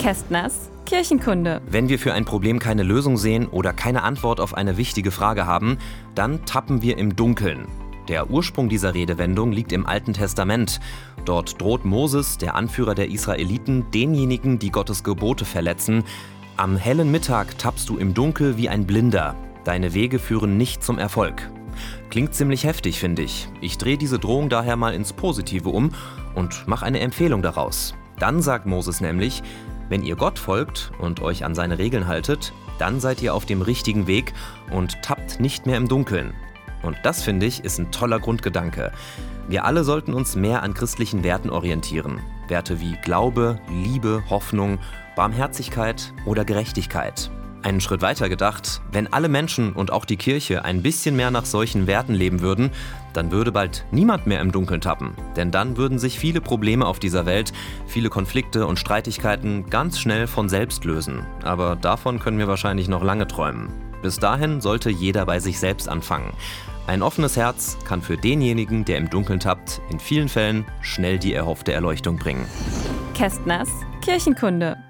Kästners Kirchenkunde. Wenn wir für ein Problem keine Lösung sehen oder keine Antwort auf eine wichtige Frage haben, dann tappen wir im Dunkeln. Der Ursprung dieser Redewendung liegt im Alten Testament. Dort droht Moses, der Anführer der Israeliten, denjenigen, die Gottes Gebote verletzen. Am hellen Mittag tappst du im Dunkel wie ein Blinder. Deine Wege führen nicht zum Erfolg. Klingt ziemlich heftig, finde ich. Ich drehe diese Drohung daher mal ins Positive um und mache eine Empfehlung daraus. Dann sagt Moses nämlich, wenn ihr Gott folgt und euch an seine Regeln haltet, dann seid ihr auf dem richtigen Weg und tappt nicht mehr im Dunkeln. Und das finde ich ist ein toller Grundgedanke. Wir alle sollten uns mehr an christlichen Werten orientieren. Werte wie Glaube, Liebe, Hoffnung, Barmherzigkeit oder Gerechtigkeit. Einen Schritt weiter gedacht, wenn alle Menschen und auch die Kirche ein bisschen mehr nach solchen Werten leben würden, dann würde bald niemand mehr im Dunkeln tappen. Denn dann würden sich viele Probleme auf dieser Welt, viele Konflikte und Streitigkeiten ganz schnell von selbst lösen. Aber davon können wir wahrscheinlich noch lange träumen. Bis dahin sollte jeder bei sich selbst anfangen. Ein offenes Herz kann für denjenigen, der im Dunkeln tappt, in vielen Fällen schnell die erhoffte Erleuchtung bringen. Kästners Kirchenkunde.